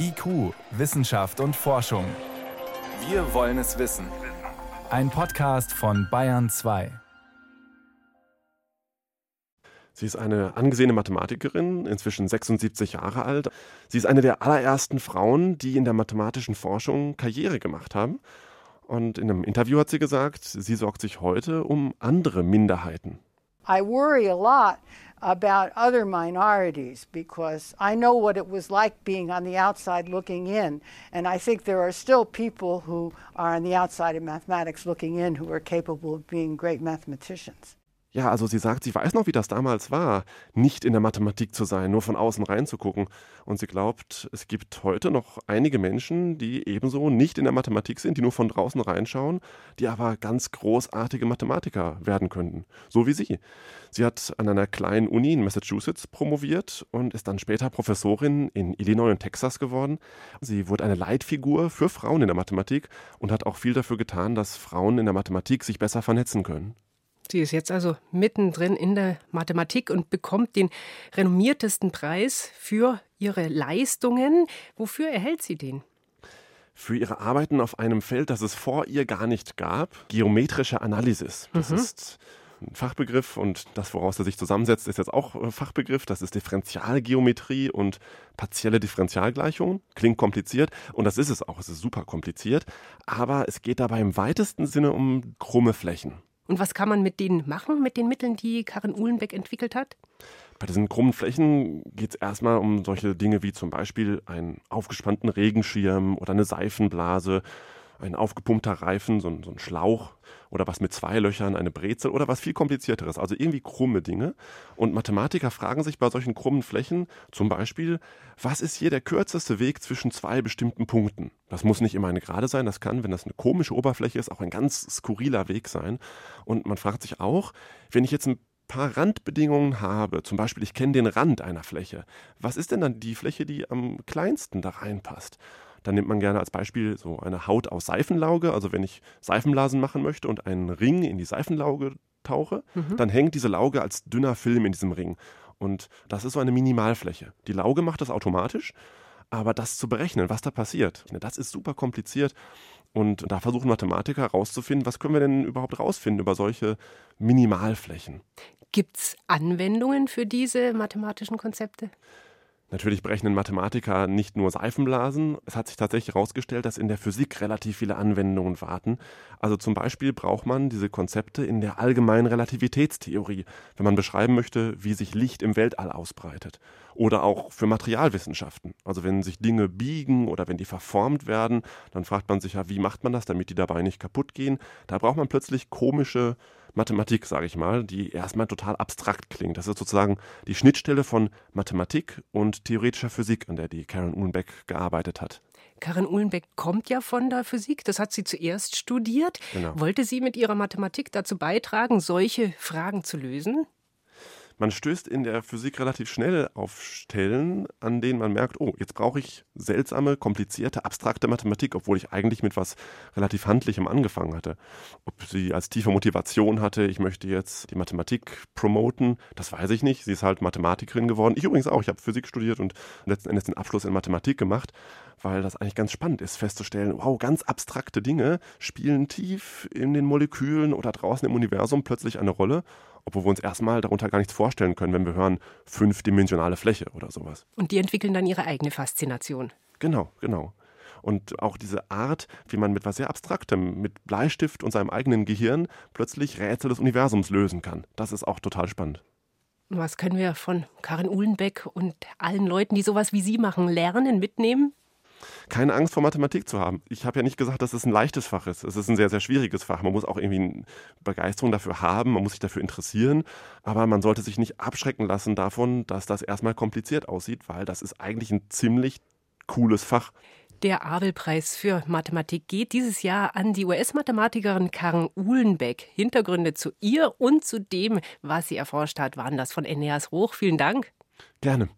IQ, Wissenschaft und Forschung. Wir wollen es wissen. Ein Podcast von Bayern 2. Sie ist eine angesehene Mathematikerin, inzwischen 76 Jahre alt. Sie ist eine der allerersten Frauen, die in der mathematischen Forschung Karriere gemacht haben. Und in einem Interview hat sie gesagt, sie sorgt sich heute um andere Minderheiten. I worry a lot about other minorities because I know what it was like being on the outside looking in. And I think there are still people who are on the outside of mathematics looking in who are capable of being great mathematicians. Ja, also sie sagt, sie weiß noch, wie das damals war, nicht in der Mathematik zu sein, nur von außen reinzugucken. Und sie glaubt, es gibt heute noch einige Menschen, die ebenso nicht in der Mathematik sind, die nur von draußen reinschauen, die aber ganz großartige Mathematiker werden könnten. So wie sie. Sie hat an einer kleinen Uni in Massachusetts promoviert und ist dann später Professorin in Illinois und Texas geworden. Sie wurde eine Leitfigur für Frauen in der Mathematik und hat auch viel dafür getan, dass Frauen in der Mathematik sich besser vernetzen können. Sie ist jetzt also mittendrin in der Mathematik und bekommt den renommiertesten Preis für ihre Leistungen. Wofür erhält sie den? Für ihre Arbeiten auf einem Feld, das es vor ihr gar nicht gab, geometrische Analysis. Das mhm. ist ein Fachbegriff und das, woraus er sich zusammensetzt, ist jetzt auch ein Fachbegriff. Das ist Differentialgeometrie und partielle Differentialgleichungen. Klingt kompliziert und das ist es auch. Es ist super kompliziert. Aber es geht dabei im weitesten Sinne um krumme Flächen. Und was kann man mit denen machen, mit den Mitteln, die Karin Uhlenbeck entwickelt hat? Bei diesen krummen Flächen geht es erstmal um solche Dinge wie zum Beispiel einen aufgespannten Regenschirm oder eine Seifenblase ein aufgepumpter Reifen, so ein, so ein, Schlauch oder was mit zwei Löchern, eine Brezel oder was viel komplizierteres. Also irgendwie krumme Dinge. Und Mathematiker fragen sich bei solchen krummen Flächen zum Beispiel, was ist hier der kürzeste Weg zwischen zwei bestimmten Punkten? Das muss nicht immer eine gerade sein, das kann, wenn das eine komische Oberfläche ist, auch ein ganz skurriler Weg sein. Und man fragt sich auch, wenn ich jetzt ein paar Randbedingungen habe, zum Beispiel ich kenne den Rand einer Fläche, was ist denn dann die Fläche, die am kleinsten da reinpasst? Dann nimmt man gerne als Beispiel so eine Haut aus Seifenlauge. Also wenn ich Seifenblasen machen möchte und einen Ring in die Seifenlauge tauche, mhm. dann hängt diese Lauge als dünner Film in diesem Ring. Und das ist so eine Minimalfläche. Die Lauge macht das automatisch, aber das zu berechnen, was da passiert, das ist super kompliziert. Und da versuchen Mathematiker herauszufinden, was können wir denn überhaupt rausfinden über solche Minimalflächen. Gibt es Anwendungen für diese mathematischen Konzepte? Natürlich berechnen Mathematiker nicht nur Seifenblasen. Es hat sich tatsächlich herausgestellt, dass in der Physik relativ viele Anwendungen warten. Also zum Beispiel braucht man diese Konzepte in der allgemeinen Relativitätstheorie, wenn man beschreiben möchte, wie sich Licht im Weltall ausbreitet. Oder auch für Materialwissenschaften. Also wenn sich Dinge biegen oder wenn die verformt werden, dann fragt man sich ja, wie macht man das, damit die dabei nicht kaputt gehen. Da braucht man plötzlich komische Mathematik, sage ich mal, die erstmal total abstrakt klingt. Das ist sozusagen die Schnittstelle von Mathematik und theoretischer Physik, an der die Karen Uhlenbeck gearbeitet hat. Karin Uhlenbeck kommt ja von der Physik, das hat sie zuerst studiert. Genau. Wollte sie mit ihrer Mathematik dazu beitragen, solche Fragen zu lösen? Man stößt in der Physik relativ schnell auf Stellen, an denen man merkt, oh, jetzt brauche ich seltsame, komplizierte, abstrakte Mathematik, obwohl ich eigentlich mit was relativ Handlichem angefangen hatte. Ob sie als tiefe Motivation hatte, ich möchte jetzt die Mathematik promoten, das weiß ich nicht. Sie ist halt Mathematikerin geworden. Ich übrigens auch. Ich habe Physik studiert und letzten Endes den Abschluss in Mathematik gemacht, weil das eigentlich ganz spannend ist, festzustellen, wow, ganz abstrakte Dinge spielen tief in den Molekülen oder draußen im Universum plötzlich eine Rolle obwohl wir uns erstmal darunter gar nichts vorstellen können, wenn wir hören fünfdimensionale Fläche oder sowas. Und die entwickeln dann ihre eigene Faszination. Genau, genau. Und auch diese Art, wie man mit was sehr Abstraktem, mit Bleistift und seinem eigenen Gehirn plötzlich Rätsel des Universums lösen kann. Das ist auch total spannend. Was können wir von Karin Uhlenbeck und allen Leuten, die sowas wie Sie machen, lernen, mitnehmen? Keine Angst vor Mathematik zu haben. Ich habe ja nicht gesagt, dass es ein leichtes Fach ist. Es ist ein sehr, sehr schwieriges Fach. Man muss auch irgendwie eine Begeisterung dafür haben, man muss sich dafür interessieren, aber man sollte sich nicht abschrecken lassen davon, dass das erstmal kompliziert aussieht, weil das ist eigentlich ein ziemlich cooles Fach. Der Abelpreis für Mathematik geht dieses Jahr an die US-Mathematikerin Karen Uhlenbeck. Hintergründe zu ihr und zu dem, was sie erforscht hat, waren das von Eneas Roch. Vielen Dank. Gerne.